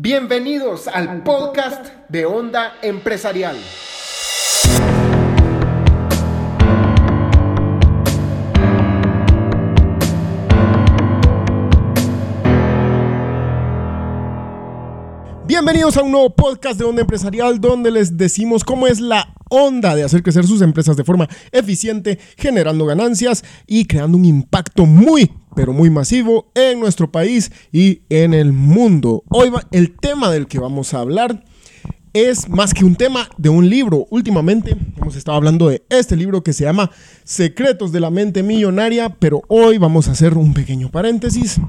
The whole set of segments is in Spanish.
Bienvenidos al podcast de Onda Empresarial. Bienvenidos a un nuevo podcast de Onda Empresarial donde les decimos cómo es la onda de hacer crecer sus empresas de forma eficiente, generando ganancias y creando un impacto muy, pero muy masivo en nuestro país y en el mundo. Hoy el tema del que vamos a hablar es más que un tema de un libro. Últimamente hemos estado hablando de este libro que se llama Secretos de la Mente Millonaria, pero hoy vamos a hacer un pequeño paréntesis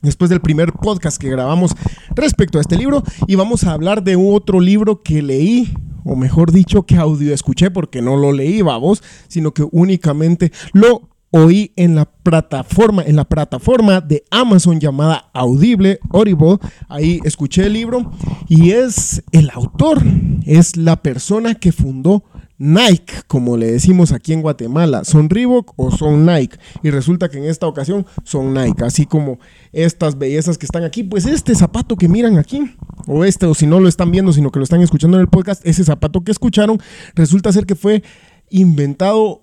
después del primer podcast que grabamos respecto a este libro y vamos a hablar de otro libro que leí o mejor dicho, que audio escuché porque no lo leí, vamos, sino que únicamente lo oí en la plataforma, en la plataforma de Amazon llamada Audible, Audible. Ahí escuché el libro y es el autor, es la persona que fundó Nike, como le decimos aquí en Guatemala, son Reebok o son Nike. Y resulta que en esta ocasión son Nike, así como estas bellezas que están aquí. Pues este zapato que miran aquí, o este, o si no lo están viendo, sino que lo están escuchando en el podcast, ese zapato que escucharon, resulta ser que fue inventado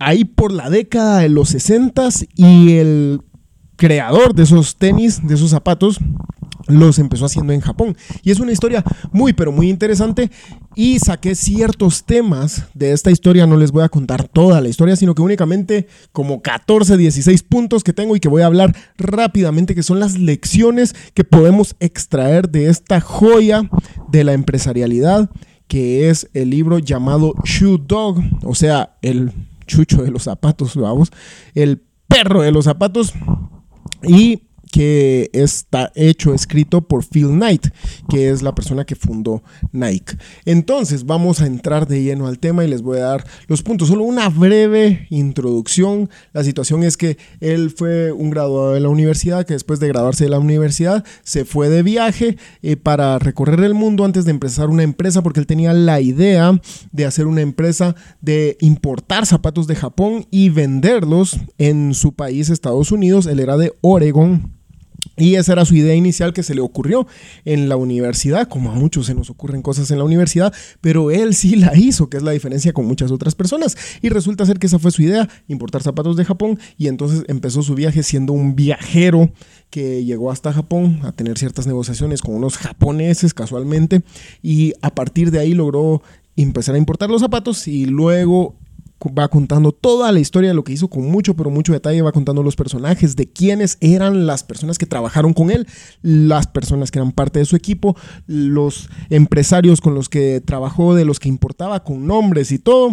ahí por la década de los 60 y el creador de esos tenis, de esos zapatos, los empezó haciendo en Japón. Y es una historia muy, pero muy interesante. Y saqué ciertos temas de esta historia. No les voy a contar toda la historia, sino que únicamente como 14, 16 puntos que tengo y que voy a hablar rápidamente, que son las lecciones que podemos extraer de esta joya de la empresarialidad, que es el libro llamado Shoe Dog, o sea, el chucho de los zapatos, vamos, el perro de los zapatos. Y que está hecho, escrito por Phil Knight, que es la persona que fundó Nike. Entonces vamos a entrar de lleno al tema y les voy a dar los puntos. Solo una breve introducción. La situación es que él fue un graduado de la universidad, que después de graduarse de la universidad se fue de viaje eh, para recorrer el mundo antes de empezar una empresa, porque él tenía la idea de hacer una empresa de importar zapatos de Japón y venderlos en su país, Estados Unidos. Él era de Oregon. Y esa era su idea inicial que se le ocurrió en la universidad, como a muchos se nos ocurren cosas en la universidad, pero él sí la hizo, que es la diferencia con muchas otras personas. Y resulta ser que esa fue su idea, importar zapatos de Japón, y entonces empezó su viaje siendo un viajero que llegó hasta Japón a tener ciertas negociaciones con unos japoneses casualmente, y a partir de ahí logró empezar a importar los zapatos y luego va contando toda la historia de lo que hizo con mucho, pero mucho detalle, va contando los personajes, de quiénes eran las personas que trabajaron con él, las personas que eran parte de su equipo, los empresarios con los que trabajó, de los que importaba, con nombres y todo.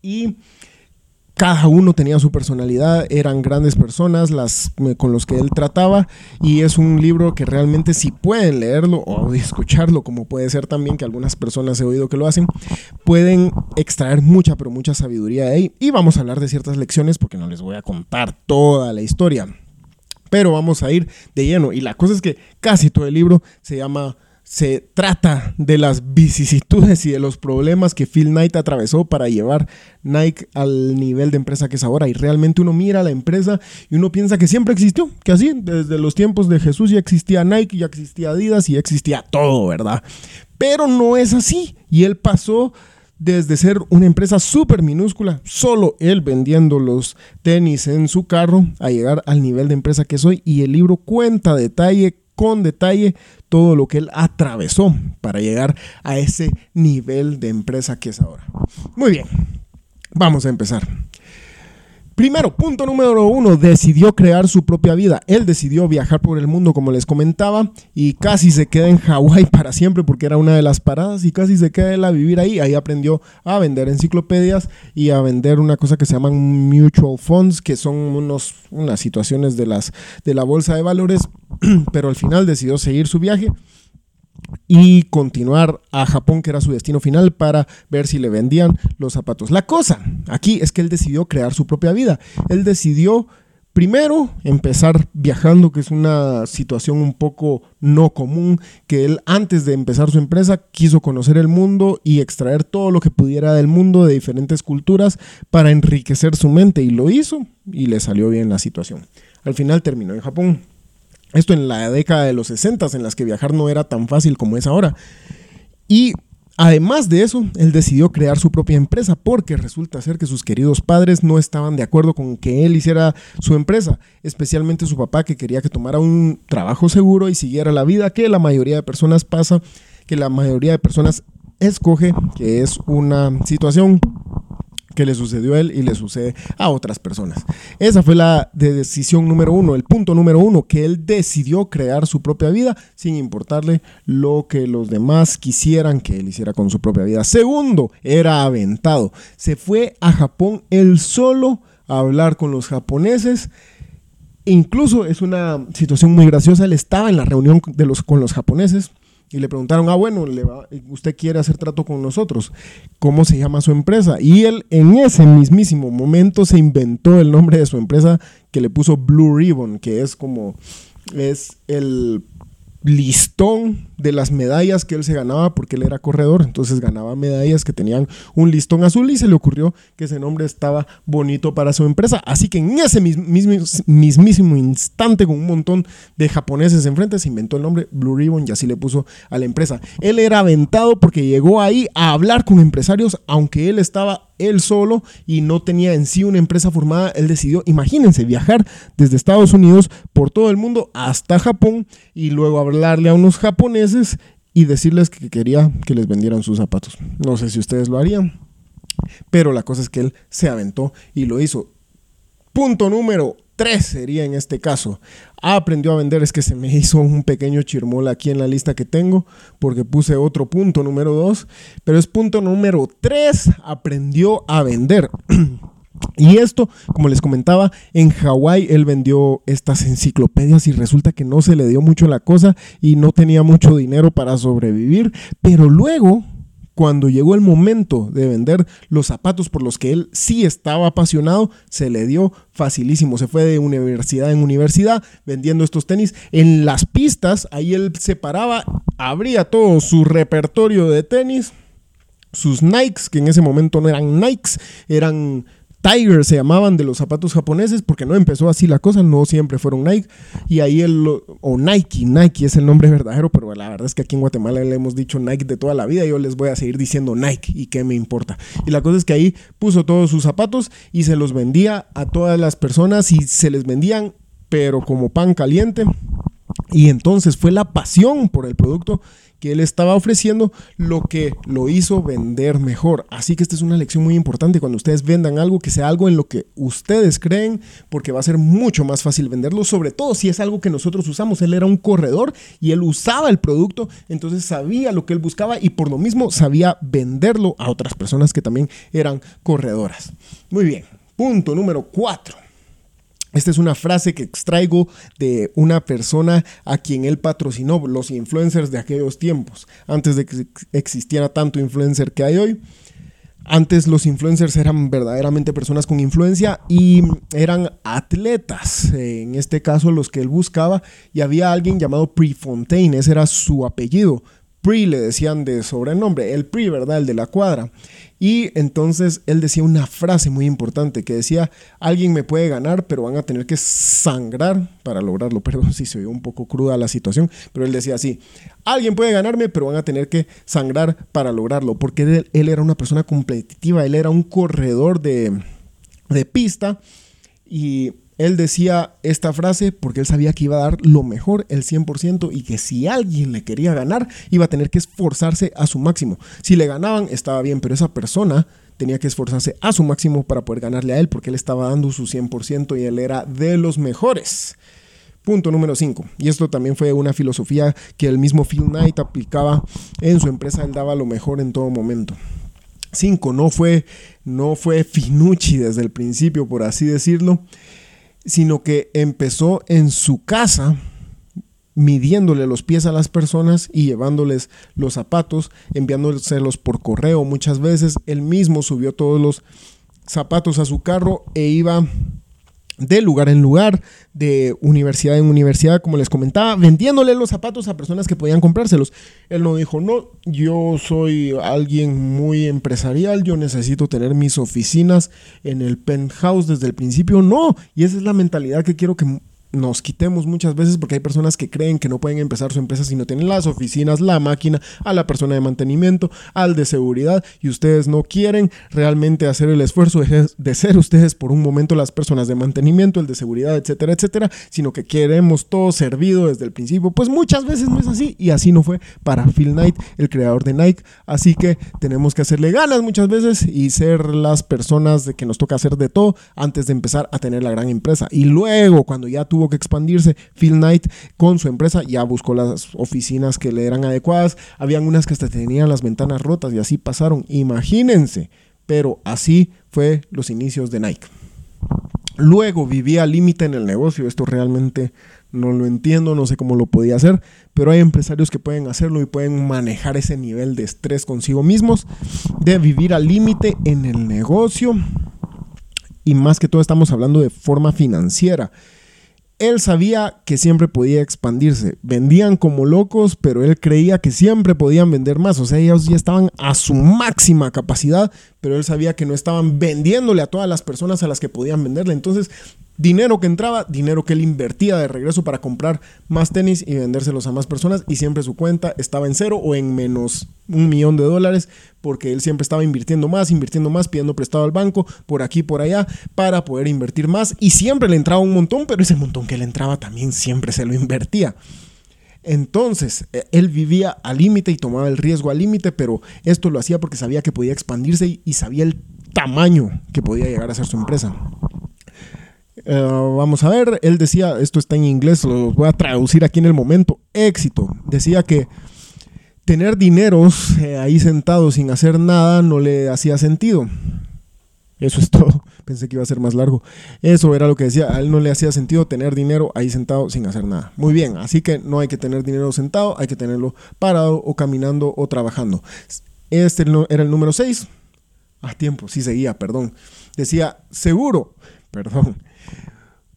Y cada uno tenía su personalidad, eran grandes personas las con los que él trataba y es un libro que realmente si pueden leerlo o escucharlo, como puede ser también que algunas personas he oído que lo hacen, pueden extraer mucha pero mucha sabiduría de ahí. Y vamos a hablar de ciertas lecciones porque no les voy a contar toda la historia, pero vamos a ir de lleno. Y la cosa es que casi todo el libro se llama se trata de las vicisitudes y de los problemas que Phil Knight atravesó para llevar Nike al nivel de empresa que es ahora. Y realmente uno mira la empresa y uno piensa que siempre existió, que así, desde los tiempos de Jesús ya existía Nike, ya existía Adidas y ya existía todo, ¿verdad? Pero no es así. Y él pasó desde ser una empresa súper minúscula, solo él vendiendo los tenis en su carro, a llegar al nivel de empresa que soy. Y el libro cuenta detalle con detalle todo lo que él atravesó para llegar a ese nivel de empresa que es ahora. Muy bien, vamos a empezar. Primero, punto número uno, decidió crear su propia vida. Él decidió viajar por el mundo, como les comentaba, y casi se queda en Hawái para siempre porque era una de las paradas y casi se queda él a vivir ahí. Ahí aprendió a vender enciclopedias y a vender una cosa que se llaman mutual funds, que son unos, unas situaciones de, las, de la bolsa de valores, pero al final decidió seguir su viaje y continuar a Japón, que era su destino final, para ver si le vendían los zapatos. La cosa aquí es que él decidió crear su propia vida. Él decidió primero empezar viajando, que es una situación un poco no común, que él antes de empezar su empresa quiso conocer el mundo y extraer todo lo que pudiera del mundo, de diferentes culturas, para enriquecer su mente. Y lo hizo y le salió bien la situación. Al final terminó en Japón Esto en la década de los 60 en las que viajar no era tan fácil como es ahora. Y Además de eso, él decidió crear su propia empresa porque resulta ser que sus queridos padres no estaban de acuerdo con que él hiciera su empresa, especialmente su papá que quería que tomara un trabajo seguro y siguiera la vida que la mayoría de personas pasa, que la mayoría de personas escoge, que es una situación que le sucedió a él y le sucede a otras personas. Esa fue la decisión número uno, el punto número uno, que él decidió crear su propia vida sin importarle lo que los demás quisieran que él hiciera con su propia vida. Segundo, era aventado. Se fue a Japón él solo a hablar con los japoneses. Incluso es una situación muy graciosa. Él estaba en la reunión de los, con los japoneses y le preguntaron, ah, bueno, le usted quiere hacer trato con nosotros, ¿cómo se llama su empresa? Y él en ese mismísimo momento se inventó el nombre de su empresa que le puso Blue Ribbon, que es como, es el listón de las medallas que él se ganaba porque él era corredor, entonces ganaba medallas que tenían un listón azul y se le ocurrió que ese nombre estaba bonito para su empresa. Así que en ese mismísimo instante con un montón de japoneses enfrente se inventó el nombre Blue Ribbon y así le puso a la empresa. Él era aventado porque llegó ahí a hablar con empresarios aunque él estaba él solo y no tenía en sí una empresa formada, él decidió, imagínense, viajar desde Estados Unidos por todo el mundo hasta Japón y luego hablarle a unos japoneses y decirles que quería que les vendieran sus zapatos. No sé si ustedes lo harían, pero la cosa es que él se aventó y lo hizo. Punto número 3 sería en este caso. Aprendió a vender, es que se me hizo un pequeño chirmol aquí en la lista que tengo, porque puse otro punto número 2, pero es punto número 3, aprendió a vender. Y esto, como les comentaba, en Hawái él vendió estas enciclopedias y resulta que no se le dio mucho la cosa y no tenía mucho dinero para sobrevivir, pero luego cuando llegó el momento de vender los zapatos por los que él sí estaba apasionado, se le dio facilísimo. Se fue de universidad en universidad vendiendo estos tenis. En las pistas, ahí él se paraba, abría todo su repertorio de tenis, sus Nikes, que en ese momento no eran Nikes, eran Tiger se llamaban de los zapatos japoneses, porque no empezó así la cosa, no siempre fueron Nike. Y ahí él, o Nike, Nike es el nombre verdadero, pero la verdad es que aquí en Guatemala le hemos dicho Nike de toda la vida, yo les voy a seguir diciendo Nike y qué me importa. Y la cosa es que ahí puso todos sus zapatos y se los vendía a todas las personas y se les vendían, pero como pan caliente. Y entonces fue la pasión por el producto que él estaba ofreciendo lo que lo hizo vender mejor. Así que esta es una lección muy importante cuando ustedes vendan algo, que sea algo en lo que ustedes creen, porque va a ser mucho más fácil venderlo, sobre todo si es algo que nosotros usamos. Él era un corredor y él usaba el producto, entonces sabía lo que él buscaba y por lo mismo sabía venderlo a otras personas que también eran corredoras. Muy bien, punto número cuatro. Esta es una frase que extraigo de una persona a quien él patrocinó, los influencers de aquellos tiempos, antes de que existiera tanto influencer que hay hoy. Antes los influencers eran verdaderamente personas con influencia y eran atletas, en este caso los que él buscaba, y había alguien llamado Prefontaine, ese era su apellido, PRI le decían de sobrenombre, el PRI, ¿verdad? El de la cuadra. Y entonces él decía una frase muy importante que decía, alguien me puede ganar, pero van a tener que sangrar para lograrlo. Perdón si se oyó un poco cruda la situación, pero él decía así, alguien puede ganarme, pero van a tener que sangrar para lograrlo, porque él, él era una persona competitiva, él era un corredor de, de pista y él decía esta frase porque él sabía que iba a dar lo mejor, el 100%, y que si alguien le quería ganar, iba a tener que esforzarse a su máximo. Si le ganaban, estaba bien, pero esa persona tenía que esforzarse a su máximo para poder ganarle a él, porque él estaba dando su 100% y él era de los mejores. Punto número 5. Y esto también fue una filosofía que el mismo Phil Knight aplicaba en su empresa. Él daba lo mejor en todo momento. 5. No fue, no fue Finucci desde el principio, por así decirlo sino que empezó en su casa midiéndole los pies a las personas y llevándoles los zapatos, enviándoselos por correo muchas veces. Él mismo subió todos los zapatos a su carro e iba de lugar en lugar, de universidad en universidad, como les comentaba, vendiéndole los zapatos a personas que podían comprárselos. Él no dijo, no, yo soy alguien muy empresarial, yo necesito tener mis oficinas en el penthouse desde el principio. No, y esa es la mentalidad que quiero que nos quitemos muchas veces porque hay personas que creen que no pueden empezar su empresa si no tienen las oficinas, la máquina, a la persona de mantenimiento, al de seguridad y ustedes no quieren realmente hacer el esfuerzo de, ser ustedes por un momento las personas de mantenimiento, el de seguridad, etcétera, etcétera, sino que queremos todo servido desde el principio. Pues muchas veces no es así y así no fue para Phil Knight, el creador de Nike. Así que tenemos que hacerle ganas muchas veces y ser las personas de que nos toca hacer de todo antes de empezar a tener la gran empresa. Y luego, cuando ya tuvo que expandirse, Phil Knight con su empresa ya buscó las oficinas que le eran adecuadas. Habían unas que hasta tenían las ventanas rotas y así pasaron. Imagínense. Pero así fue los inicios de Nike. Luego vivía límite en el negocio. Esto realmente no lo entiendo, no sé cómo lo podía hacer, pero hay empresarios que pueden hacerlo y pueden manejar ese nivel de estrés consigo mismos, de vivir al límite en el negocio. Y más que todo estamos hablando de forma financiera él sabía que siempre podía expandirse. Vendían como locos, pero él creía que siempre podían vender más. O sea, ellos ya estaban a su máxima capacidad, pero él sabía que no estaban vendiéndole a todas las personas a las que podían venderle. Entonces, dinero que entraba, dinero que él invertía de regreso para comprar más tenis y vendérselos a más personas y siempre su cuenta estaba en cero o en menos un millón de dólares porque él siempre estaba invirtiendo más, invirtiendo más, pidiendo prestado al banco por aquí, por allá para poder invertir más y siempre le entraba un montón, pero ese montón que le entraba también siempre se lo invertía. Entonces, e, él vivía al límite y tomaba el riesgo al límite, pero esto lo hacía porque sabía que podía expandirse y sabía el tamaño que podía llegar a ser su empresa. Eh, vamos a ver, él decía, esto está en inglés, lo voy a traducir aquí en el momento, éxito. Decía que tener dineros eh, ahí sentado sin hacer nada no le hacía sentido. Eso es todo. Pensé que iba a ser más largo. Eso era lo que decía. A él no le hacía sentido tener dinero ahí sentado sin hacer nada. Muy bien, así que no hay que tener dinero sentado, hay que tenerlo parado o caminando o trabajando. Este era el número 6. A tiempo, sí seguía, perdón. Decía, seguro, perdón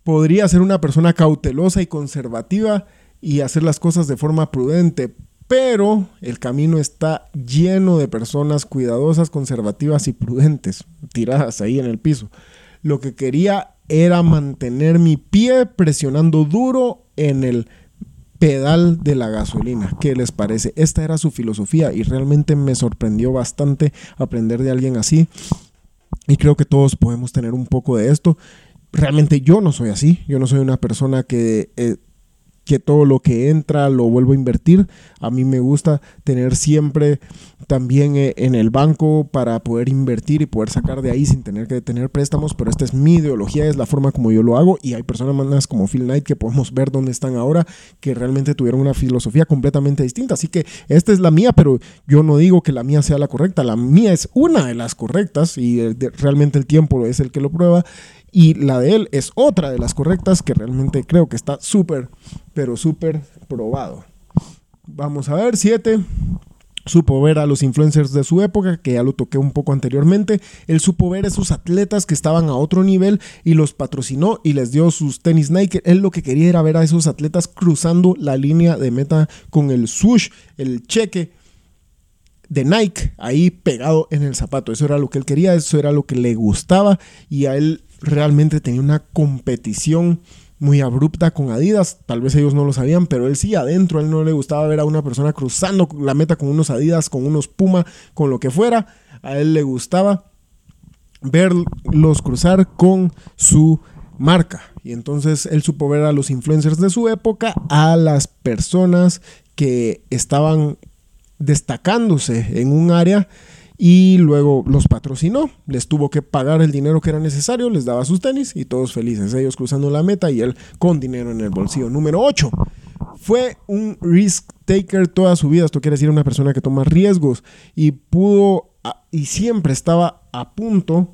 podría ser una persona cautelosa y conservativa y hacer las cosas de forma prudente, pero el camino está lleno de personas cuidadosas, conservativas y prudentes, tiradas ahí en el piso. Lo que quería era mantener mi pie presionando duro en el pedal de la gasolina. ¿Qué les parece? Esta era su filosofía y realmente me sorprendió bastante aprender de alguien así. Y creo que todos podemos tener un poco de esto realmente yo no soy así. Yo no soy una persona que, eh, que todo lo que entra lo vuelvo a invertir. A mí me gusta tener siempre también eh, en el banco para poder invertir y poder sacar de ahí sin tener que tener préstamos. Pero esta es mi ideología, es la forma como yo lo hago. Y hay personas más como Phil Knight que podemos ver dónde están ahora, que realmente tuvieron una filosofía completamente distinta. Así que esta es la mía, pero yo no digo que la mía sea la correcta. La mía es una de las correctas y realmente el tiempo es el que lo prueba y la de él es otra de las correctas que realmente creo que está súper, pero súper probado. Vamos a ver, 7. Supo ver a los influencers de su época, que ya lo toqué un poco anteriormente. Él supo ver a esos atletas que estaban a otro nivel y los patrocinó y les dio sus tenis Nike. Él lo que quería era ver a esos atletas cruzando la línea de meta con el swoosh, el cheque de Nike ahí pegado en el zapato. Eso era lo que él quería, eso era lo que le gustaba y a él realmente tenía una competición muy abrupta con Adidas. Tal vez ellos no lo sabían, pero él sí adentro. A él no le gustaba ver a una persona cruzando la meta con unos Adidas, con unos Puma, con lo que fuera. A él le gustaba verlos cruzar con su marca. Y entonces él supo ver a los influencers de su época, a las personas que estaban destacándose en un área y luego los patrocinó, les tuvo que pagar el dinero que era necesario, les daba sus tenis y todos felices, ellos cruzando la meta y él con dinero en el bolsillo. Número 8. Fue un risk taker toda su vida, esto quiere decir una persona que toma riesgos y pudo y siempre estaba a punto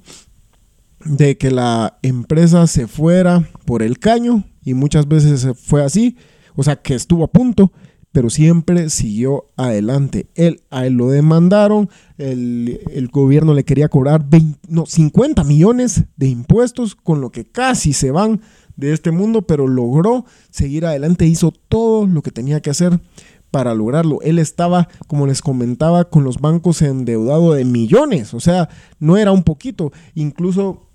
de que la empresa se fuera por el caño y muchas veces fue así, o sea que estuvo a punto pero siempre siguió adelante. Él, a él lo demandaron, el, gobierno le quería cobrar 50 millones de impuestos, con lo que casi se van de este mundo, pero logró seguir adelante, hizo todo lo que tenía que hacer para lograrlo. Él estaba, como les comentaba, con los bancos endeudado de millones, o sea, no era un poquito, incluso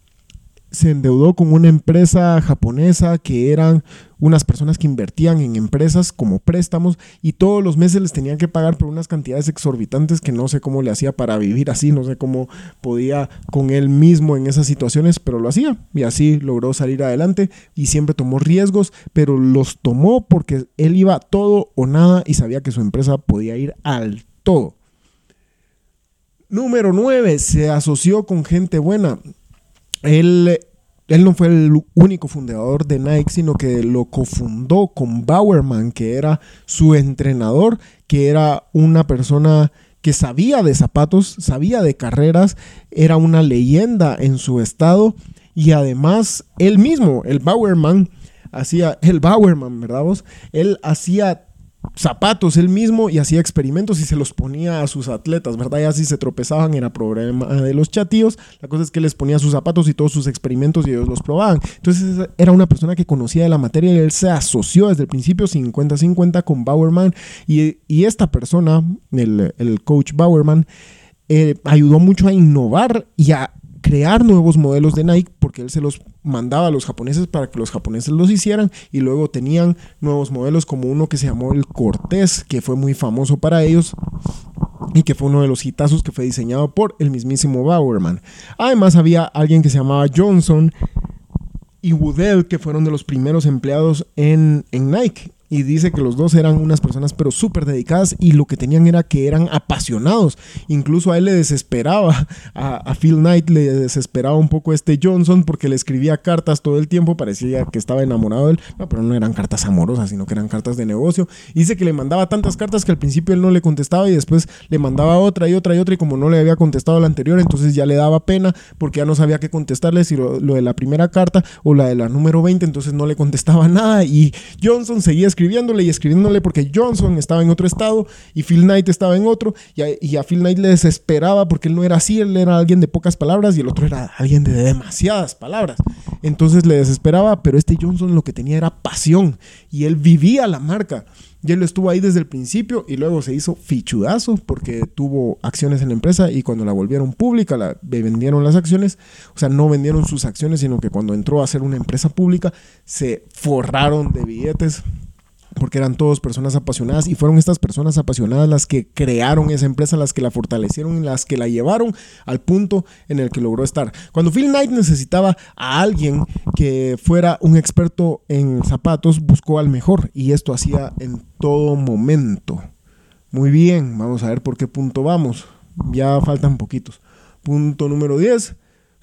se endeudó con una empresa japonesa que eran unas personas que invertían en empresas como préstamos y todos los meses les tenían que pagar por unas cantidades exorbitantes que no sé cómo le hacía para vivir así, no sé cómo podía con él mismo en esas situaciones, pero lo hacía y así logró salir adelante y siempre tomó riesgos, pero los tomó porque él iba todo o nada y sabía que su empresa podía ir al todo. Número 9, se asoció con gente buena. Él, él no fue el único fundador de Nike, sino que lo cofundó con Bowerman, que era su entrenador, que era una persona que sabía de zapatos, sabía de carreras, era una leyenda en su estado y además él mismo, el Bowerman, hacía, el Bowerman, ¿verdad vos? Él hacía zapatos él mismo y hacía experimentos y se los ponía a sus atletas, ¿verdad? Y así se tropezaban, era problema de los chatíos. La cosa es que les ponía sus zapatos y todos sus experimentos y ellos los probaban. Entonces era una persona que conocía de la materia y él se asoció desde el principio 50-50 con Bowerman y, esta persona, el, el coach Bowerman, eh, ayudó mucho a innovar y a crear nuevos modelos de Nike porque él se los mandaba a los japoneses para que los japoneses los hicieran y luego tenían nuevos modelos como uno que se llamó el Cortés que fue muy famoso para ellos y que fue uno de los hitazos que fue diseñado por el mismísimo Bowerman. Además había alguien que se llamaba Johnson y Woodell que fueron de los primeros empleados en, en Nike y dice que los dos eran unas personas pero súper dedicadas y lo que tenían era que eran apasionados. Incluso a él le desesperaba, a, Phil Knight le desesperaba un poco este Johnson porque le escribía cartas todo el tiempo, parecía que estaba enamorado de él, pero no eran cartas amorosas, sino que eran cartas de negocio. dice que le mandaba tantas cartas que al principio él no le contestaba y después le mandaba otra y otra y otra y como no le había contestado la anterior, entonces ya le daba pena porque ya no sabía qué contestarle, si lo, lo de la primera carta o la de la número 20, entonces no le contestaba nada y Johnson seguía escribiéndole y escribiéndole porque Johnson estaba en otro estado y Phil Knight estaba en otro y a, Phil Knight le desesperaba porque él no era así, él era alguien de pocas palabras y el otro era alguien de demasiadas palabras. Entonces le desesperaba, pero este Johnson lo que tenía era pasión y él vivía la marca. Y él estuvo ahí desde el principio y luego se hizo fichudazo porque tuvo acciones en la empresa y cuando la volvieron pública, la, vendieron las acciones, o sea, no vendieron sus acciones, sino que cuando entró a ser una empresa pública, se forraron de billetes porque eran todos personas apasionadas y fueron estas personas apasionadas las que crearon esa empresa, las que la fortalecieron y las que la llevaron al punto en el que logró estar. Cuando Phil Knight necesitaba a alguien que fuera un experto en zapatos, buscó al mejor y esto hacía en todo momento. Muy bien, vamos a ver por qué punto vamos. Ya faltan poquitos. Punto número 10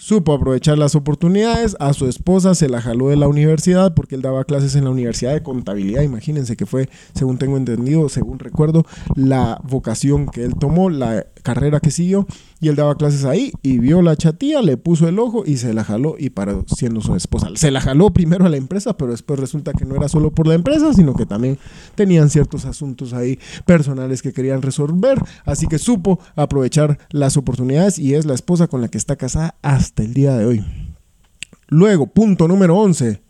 Supo aprovechar las oportunidades, a su esposa se la jaló de la universidad porque él daba clases en la Universidad de Contabilidad, imagínense que fue, según tengo entendido, según recuerdo, la vocación que él tomó, la carrera que siguió, y él daba clases ahí y vio la chatía, le puso el ojo y se la jaló y paró siendo su esposa. Se la jaló primero a la empresa, pero después resulta que no era solo por la empresa, sino que también tenían ciertos asuntos ahí personales que querían resolver, así que supo aprovechar las oportunidades y es la esposa con la que está casada hasta el día de hoy. Luego, punto número 11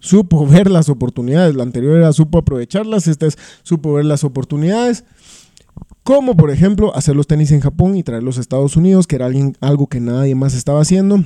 supo ver las oportunidades. La anterior era supo aprovecharlas, esta es supo ver las oportunidades. Como por ejemplo hacer los tenis en Japón y traerlos a Estados Unidos, que era algo que nadie más estaba haciendo.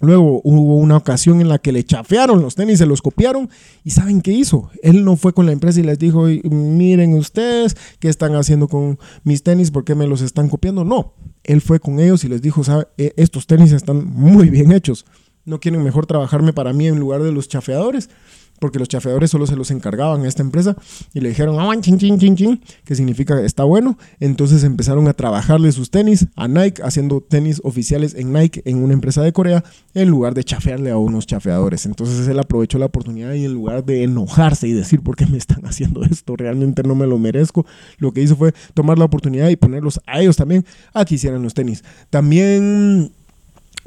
Luego hubo una ocasión en la que le chafearon los tenis, se los copiaron y ¿saben qué hizo? Él no fue con la empresa y les dijo, miren ustedes, ¿qué están haciendo con mis tenis? ¿Por qué me los están copiando? No, él fue con ellos y les dijo. E, estos tenis están muy bien hechos. ¿No quieren mejor trabajarme para mí en lugar de los chafeadores? Porque los chafeadores solo se los encargaban a esta empresa y le dijeron, ah, chin, chin, chin, chin, que significa está bueno. Entonces empezaron a trabajarle sus tenis a Nike, haciendo tenis oficiales en Nike, en una empresa de Corea, en lugar de chafearle a unos chafeadores. Entonces él aprovechó la oportunidad y en lugar de enojarse y decir, ¿por qué me están haciendo esto? Realmente no me lo merezco. Lo que hizo fue tomar la oportunidad y ponerlos a ellos también a que hicieran los tenis. También...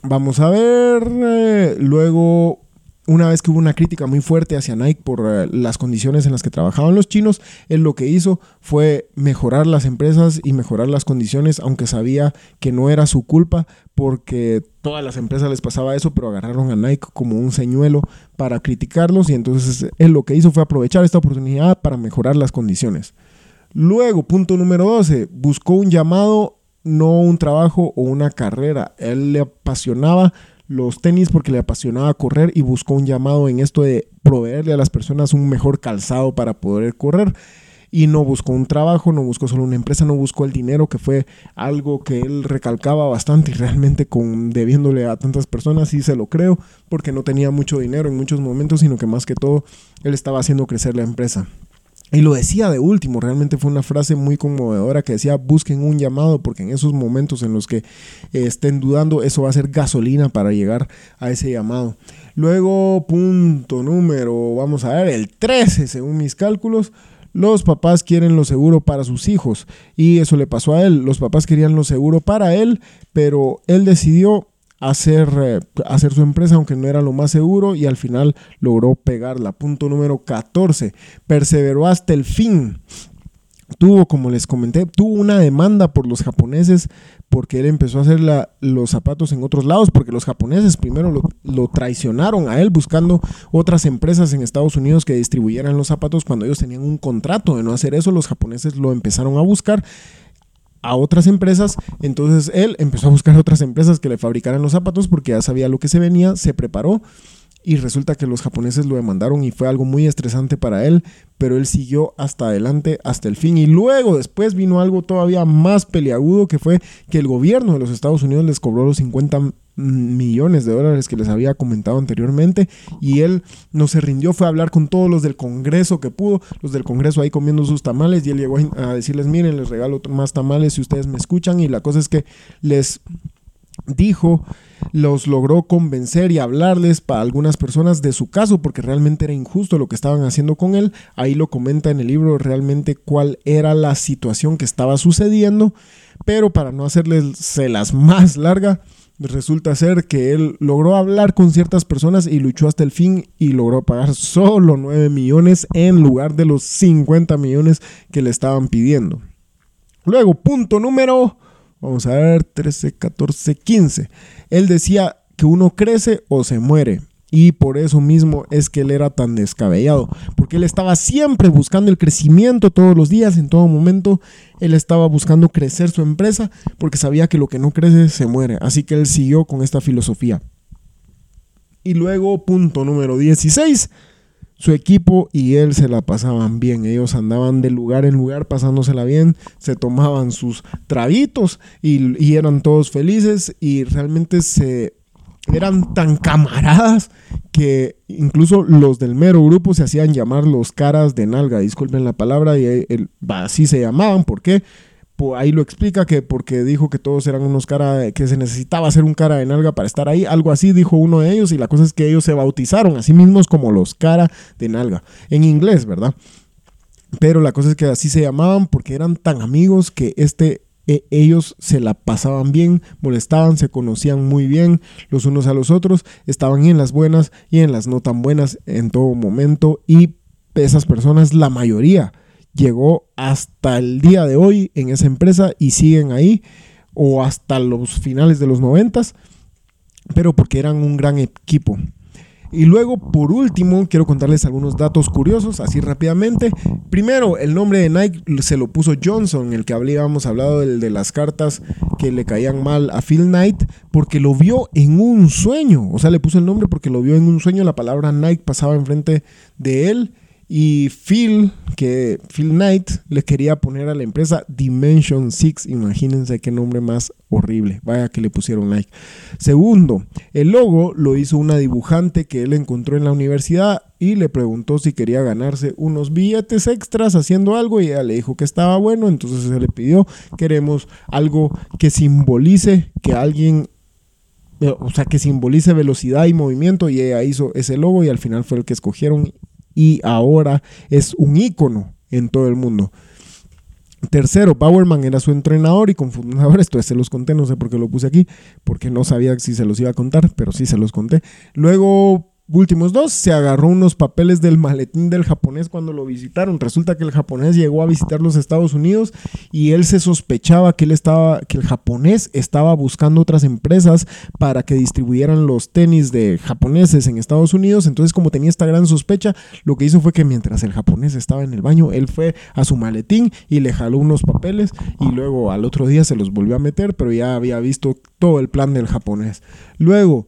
Vamos a ver, eh, luego una vez que hubo una crítica muy fuerte hacia Nike por eh, las condiciones en las que trabajaban los chinos, él lo que hizo fue mejorar las empresas y mejorar las condiciones, aunque sabía que no era su culpa, porque todas las empresas les pasaba eso, pero agarraron a Nike como un señuelo para criticarlos y entonces él lo que hizo fue aprovechar esta oportunidad para mejorar las condiciones. Luego, punto número 12, buscó un llamado, no un trabajo o una carrera. Él le apasionaba los tenis porque le apasionaba correr y buscó un llamado en esto de proveerle a las personas un mejor calzado para poder correr y no buscó un trabajo, no buscó solo una empresa, no buscó el dinero, que fue algo que él recalcaba bastante y realmente con debiéndole a tantas personas, sí se lo creo, porque no tenía mucho dinero en muchos momentos, sino que más que todo él estaba haciendo crecer la empresa. Y lo decía de último, realmente fue una frase muy conmovedora que decía, busquen un llamado porque en esos momentos en los que estén dudando, eso va a ser gasolina para llegar a ese llamado. Luego, punto número, vamos a ver, el 13, según mis cálculos, los papás quieren lo seguro para sus hijos y eso le pasó a él. Los papás querían lo seguro para él, pero él decidió hacer, eh, hacer su empresa, aunque no era lo más seguro, y al final logró pegarla. Punto número 14. Perseveró hasta el fin. Tuvo, como les comenté, tuvo una demanda por los japoneses porque él empezó a hacer los zapatos en otros lados, porque los japoneses primero lo, lo, traicionaron a él buscando otras empresas en Estados Unidos que distribuyeran los zapatos cuando ellos tenían un contrato de no hacer eso, los japoneses lo empezaron a buscar a otras empresas, entonces él empezó a buscar otras empresas que le fabricaran los zapatos porque ya sabía lo que se venía, se preparó y resulta que los japoneses lo demandaron y fue algo muy estresante para él, pero él siguió hasta adelante, hasta el fin. Y luego después vino algo todavía más peliagudo que fue que el gobierno de los Estados Unidos les cobró los 50 millones de dólares que les había comentado anteriormente y él no se rindió, fue a hablar con todos los del Congreso que pudo, los del Congreso ahí comiendo sus tamales y él llegó a decirles, miren, les regalo más tamales si ustedes me escuchan y la cosa es que les dijo los logró convencer y hablarles para algunas personas de su caso porque realmente era injusto lo que estaban haciendo con él. Ahí lo comenta en el libro realmente cuál era la situación que estaba sucediendo, pero para no hacerles las más larga, resulta ser que él logró hablar con ciertas personas y luchó hasta el fin y logró pagar solo 9 millones en lugar de los 50 millones que le estaban pidiendo. Luego, punto número, vamos a ver, 13, 14, 15. Él decía que uno crece o se muere. Y por eso mismo es que él era tan descabellado, porque él estaba siempre buscando el crecimiento todos los días, en todo momento. Él estaba buscando crecer su empresa porque sabía que lo que no crece se muere. Así que él siguió con esta filosofía. Y luego, punto número 16, su equipo y él se la pasaban bien. Ellos andaban de lugar en lugar pasándosela bien, se tomaban sus traguitos y, eran todos felices y realmente se eran tan camaradas que incluso los del mero grupo se hacían llamar los caras de nalga, disculpen la palabra, y así se llamaban, ¿por qué? Ahí lo explica que porque dijo que todos eran unos cara, que se necesitaba hacer un cara de nalga para estar ahí, algo así dijo uno de ellos, y la cosa es que ellos se bautizaron a sí mismos como los cara de nalga, en inglés, ¿verdad? Pero la cosa es que así se llamaban porque eran tan amigos que este e, ellos se la pasaban bien, molestaban, se conocían muy bien los unos a los otros, estaban en las buenas y en las no tan buenas en todo momento y esas personas, la mayoría, llegó hasta el día de hoy en esa empresa y siguen ahí o hasta los finales de los noventas, pero porque eran un gran equipo. Y luego, por último, quiero contarles algunos datos curiosos, así rápidamente. Primero, el nombre de Nike se lo puso Johnson, el que habíamos hablado del de las cartas que le caían mal a Phil Knight, porque lo vio en un sueño. O sea, le puso el nombre porque lo vio en un sueño. La palabra Nike pasaba enfrente de él y Phil, que Phil Knight le quería poner a la empresa Dimension 6. Imagínense qué nombre más horrible. Vaya que le pusieron Nike. Segundo, el logo lo hizo una dibujante que él encontró en la universidad y le preguntó si quería ganarse unos billetes extras haciendo algo y ella le dijo que estaba bueno. Entonces se le pidió, queremos algo que simbolice que alguien o sea, que simbolice velocidad y movimiento y ella hizo ese logo y al final fue el que escogieron y ahora es un ícono en todo el mundo. Tercero, Powerman era su entrenador y confundador. Esto se los conté, no sé por qué lo puse aquí, porque no sabía si se los iba a contar, pero sí se los conté. Luego últimos dos, se agarró unos papeles del maletín del japonés cuando lo visitaron. Resulta que el japonés llegó a visitar los Estados Unidos y él se sospechaba que él estaba, que el japonés estaba buscando otras empresas para que distribuyeran los tenis de japoneses en Estados Unidos. Entonces, como tenía esta gran sospecha, lo que hizo fue que mientras el japonés estaba en el baño, él fue a su maletín y le jaló unos papeles y luego al otro día se los volvió a meter, pero ya había visto todo el plan del japonés. Luego,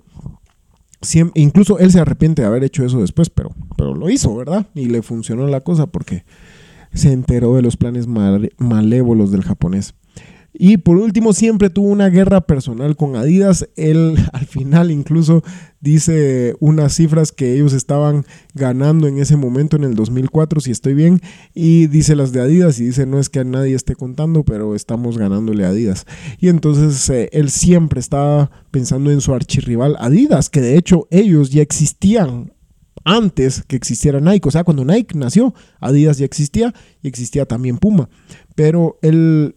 incluso él se arrepiente de haber hecho eso después, pero, pero lo hizo, ¿verdad? Y le funcionó la cosa porque se enteró de los planes malévolos del japonés. Y por último, siempre tuvo una guerra personal con Adidas. Él al final incluso dice unas cifras que ellos estaban ganando en ese momento, en el 2004, si estoy bien, y dice las de Adidas y dice, no es que nadie esté contando, pero estamos ganándole a Adidas. Y entonces eh, él siempre estaba pensando en su archirrival Adidas, que de hecho ellos ya existían antes que existiera Nike. O sea, cuando Nike nació, Adidas ya existía y existía también Puma. Pero él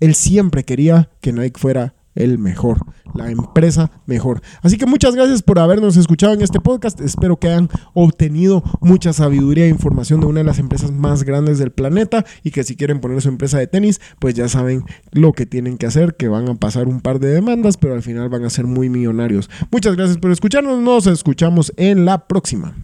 él siempre quería que Nike fuera el mejor, la empresa mejor. Así que muchas gracias por habernos escuchado en este podcast. Espero que hayan obtenido mucha sabiduría e información de una de las empresas más grandes del planeta y que si quieren poner su empresa de tenis, pues ya saben lo que tienen que hacer, que van a pasar un par de demandas, pero al final van a ser muy millonarios. Muchas gracias por escucharnos. Nos escuchamos en la próxima.